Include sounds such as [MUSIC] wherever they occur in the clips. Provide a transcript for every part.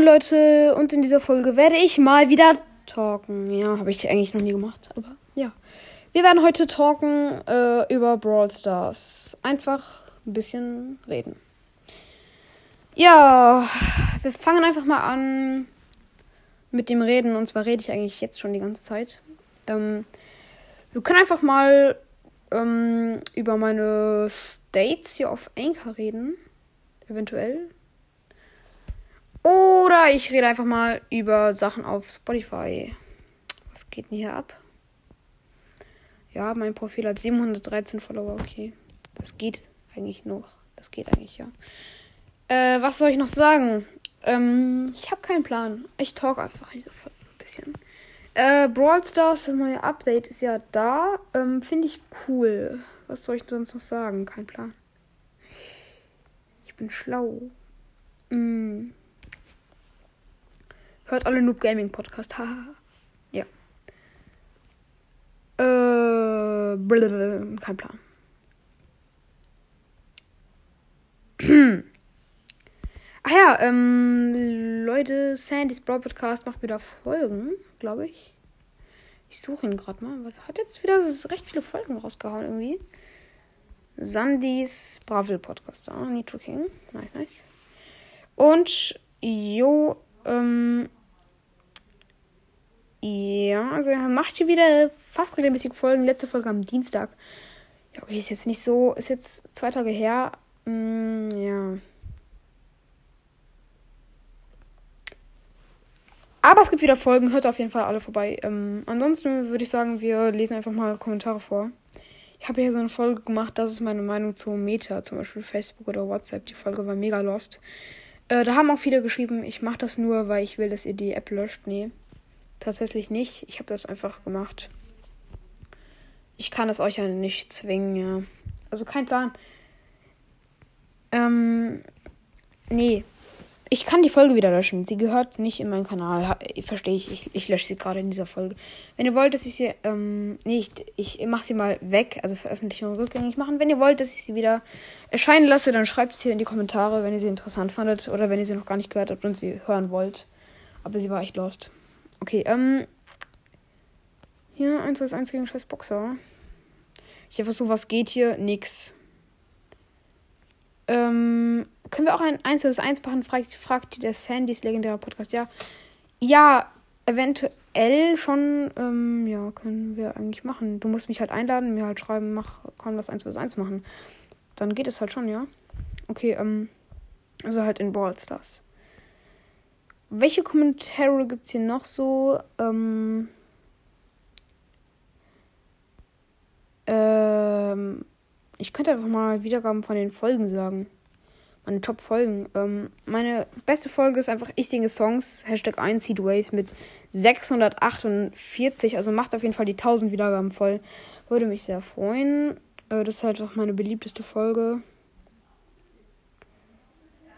moin Leute und in dieser Folge werde ich mal wieder talken. Ja, habe ich eigentlich noch nie gemacht, aber ja. Wir werden heute talken äh, über Brawl Stars. Einfach ein bisschen reden. Ja, wir fangen einfach mal an mit dem Reden. Und zwar rede ich eigentlich jetzt schon die ganze Zeit. Ähm, wir können einfach mal ähm, über meine States hier auf Anchor reden. Eventuell. Oder ich rede einfach mal über Sachen auf Spotify. Was geht denn hier ab? Ja, mein Profil hat 713 Follower, okay. Das geht eigentlich noch. Das geht eigentlich, ja. Äh, was soll ich noch sagen? Ähm, ich habe keinen Plan. Ich talk einfach ein bisschen. Äh, Brawl Stars, das neue Update ist ja da. Ähm, Finde ich cool. Was soll ich sonst noch sagen? Kein Plan. Ich bin schlau. Mm. Hört alle Noob Gaming Podcast. Haha. ja. Äh, blablabla. kein Plan. [CLEARS THROAT] Ach ja, ähm, Leute, Sandys Brawl Podcast macht wieder Folgen, glaube ich. Ich suche ihn gerade mal, weil er hat jetzt wieder recht viele Folgen rausgehauen irgendwie. Sandys Bravil Podcast, da, Nitro King. Nice, nice. Und, jo, ähm, ja, also er macht hier wieder fast regelmäßig Folgen. Letzte Folge am Dienstag. Ja, okay, ist jetzt nicht so, ist jetzt zwei Tage her. Mm, ja. Aber es gibt wieder Folgen, hört auf jeden Fall alle vorbei. Ähm, ansonsten würde ich sagen, wir lesen einfach mal Kommentare vor. Ich habe hier so eine Folge gemacht, das ist meine Meinung zu Meta, zum Beispiel Facebook oder WhatsApp. Die Folge war mega lost. Äh, da haben auch viele geschrieben, ich mache das nur, weil ich will, dass ihr die App löscht. Nee, tatsächlich nicht. Ich habe das einfach gemacht. Ich kann es euch ja nicht zwingen, ja. Also kein Plan. Ähm, nee, ich kann die Folge wieder löschen. Sie gehört nicht in meinen Kanal. Verstehe ich. ich. Ich lösche sie gerade in dieser Folge. Wenn ihr wollt, dass ich sie. Ähm, nee, ich, ich mache sie mal weg. Also Veröffentlichung rückgängig machen. Wenn ihr wollt, dass ich sie wieder erscheinen lasse, dann schreibt es hier in die Kommentare, wenn ihr sie interessant fandet. Oder wenn ihr sie noch gar nicht gehört habt und sie hören wollt. Aber sie war echt lost. Okay, ähm. Hier, 1 vs 1 gegen scheiß Boxer. Ich habe versucht, was geht hier? Nix. Ähm, können wir auch ein 1 vs 1 machen? Fragt, fragt der Sandys legendärer Podcast. Ja. Ja, eventuell schon. Ähm, ja, können wir eigentlich machen. Du musst mich halt einladen, mir halt schreiben, mach, kann das 1 vs 1 machen. Dann geht es halt schon, ja. Okay, ähm. Also halt in Brawl Stars. Welche Kommentare gibt es hier noch so? Ähm. Ähm ich könnte einfach mal Wiedergaben von den Folgen sagen. Meine Top-Folgen. Ähm, meine beste Folge ist einfach Ich singe Songs, Hashtag 1 Heatwaves mit 648. Also macht auf jeden Fall die 1000 Wiedergaben voll. Würde mich sehr freuen. Äh, das ist halt auch meine beliebteste Folge.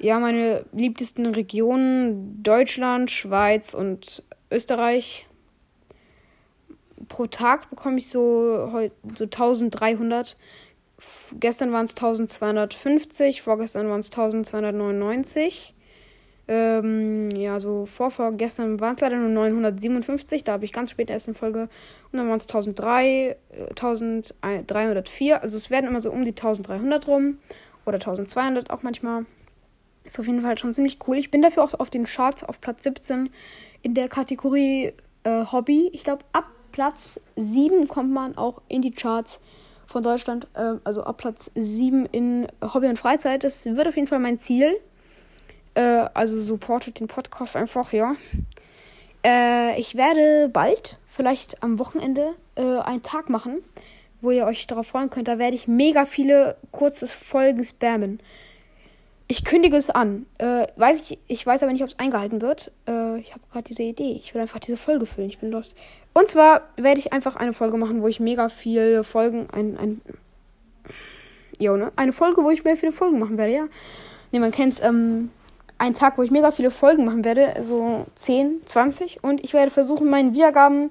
Ja, meine beliebtesten Regionen Deutschland, Schweiz und Österreich. Pro Tag bekomme ich so, so 1300 gestern waren es 1250, vorgestern waren es 1299. Ähm, ja, so vor, vorgestern waren es leider nur 957, da habe ich ganz spät erst eine Folge. Und dann waren es 1003, 1304. Also es werden immer so um die 1300 rum. Oder 1200 auch manchmal. Ist auf jeden Fall schon ziemlich cool. Ich bin dafür auch auf den Charts auf Platz 17 in der Kategorie äh, Hobby. Ich glaube, ab Platz 7 kommt man auch in die Charts von Deutschland, äh, also ab Platz 7 in Hobby und Freizeit. Das wird auf jeden Fall mein Ziel. Äh, also supportet den Podcast einfach, ja. Äh, ich werde bald, vielleicht am Wochenende, äh, einen Tag machen, wo ihr euch darauf freuen könnt. Da werde ich mega viele kurze Folgen spammen. Ich kündige es an. Äh, weiß ich, ich weiß aber nicht, ob es eingehalten wird. Äh, ich habe gerade diese Idee. Ich will einfach diese Folge füllen. Ich bin lost. Und zwar werde ich einfach eine Folge machen, wo ich mega viele Folgen. Ein, ein, jo, ne? Eine Folge, wo ich mega viele Folgen machen werde, ja. Ne, man kennt's. Ähm, ein Tag, wo ich mega viele Folgen machen werde. So 10, 20. Und ich werde versuchen, meine Wiedergaben,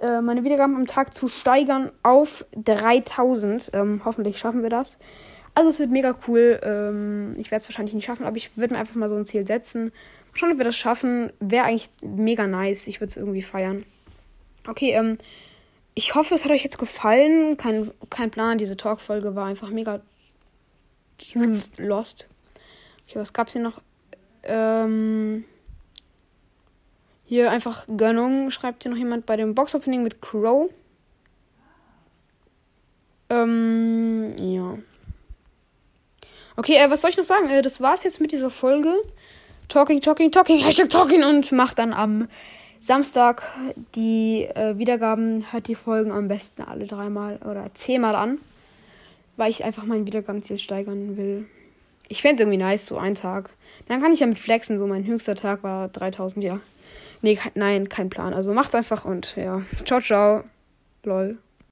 äh, meine Wiedergaben am Tag zu steigern auf 3000. Ähm, hoffentlich schaffen wir das. Also es wird mega cool. Ähm, ich werde es wahrscheinlich nicht schaffen, aber ich würde mir einfach mal so ein Ziel setzen. Schauen, ob wir das schaffen. Wäre eigentlich mega nice. Ich würde es irgendwie feiern. Okay, ähm, ich hoffe, es hat euch jetzt gefallen. Kein, kein Plan, diese Talk-Folge war einfach mega lost. Okay, was gab's hier noch? Ähm, hier einfach Gönnung, schreibt hier noch jemand bei dem Box-Opening mit Crow. Ähm, ja. Okay, äh, was soll ich noch sagen? Äh, das war's jetzt mit dieser Folge. Talking, talking, talking, Hashtag talking und macht dann am Samstag die äh, Wiedergaben. Hört die Folgen am besten alle dreimal oder zehnmal an. Weil ich einfach mein Wiedergabenziel steigern will. Ich fände es irgendwie nice, so einen Tag. Dann kann ich ja mit flexen. So mein höchster Tag war 3000, ja. Nee, kein, nein, kein Plan. Also macht's einfach und ja. Ciao, ciao. Lol.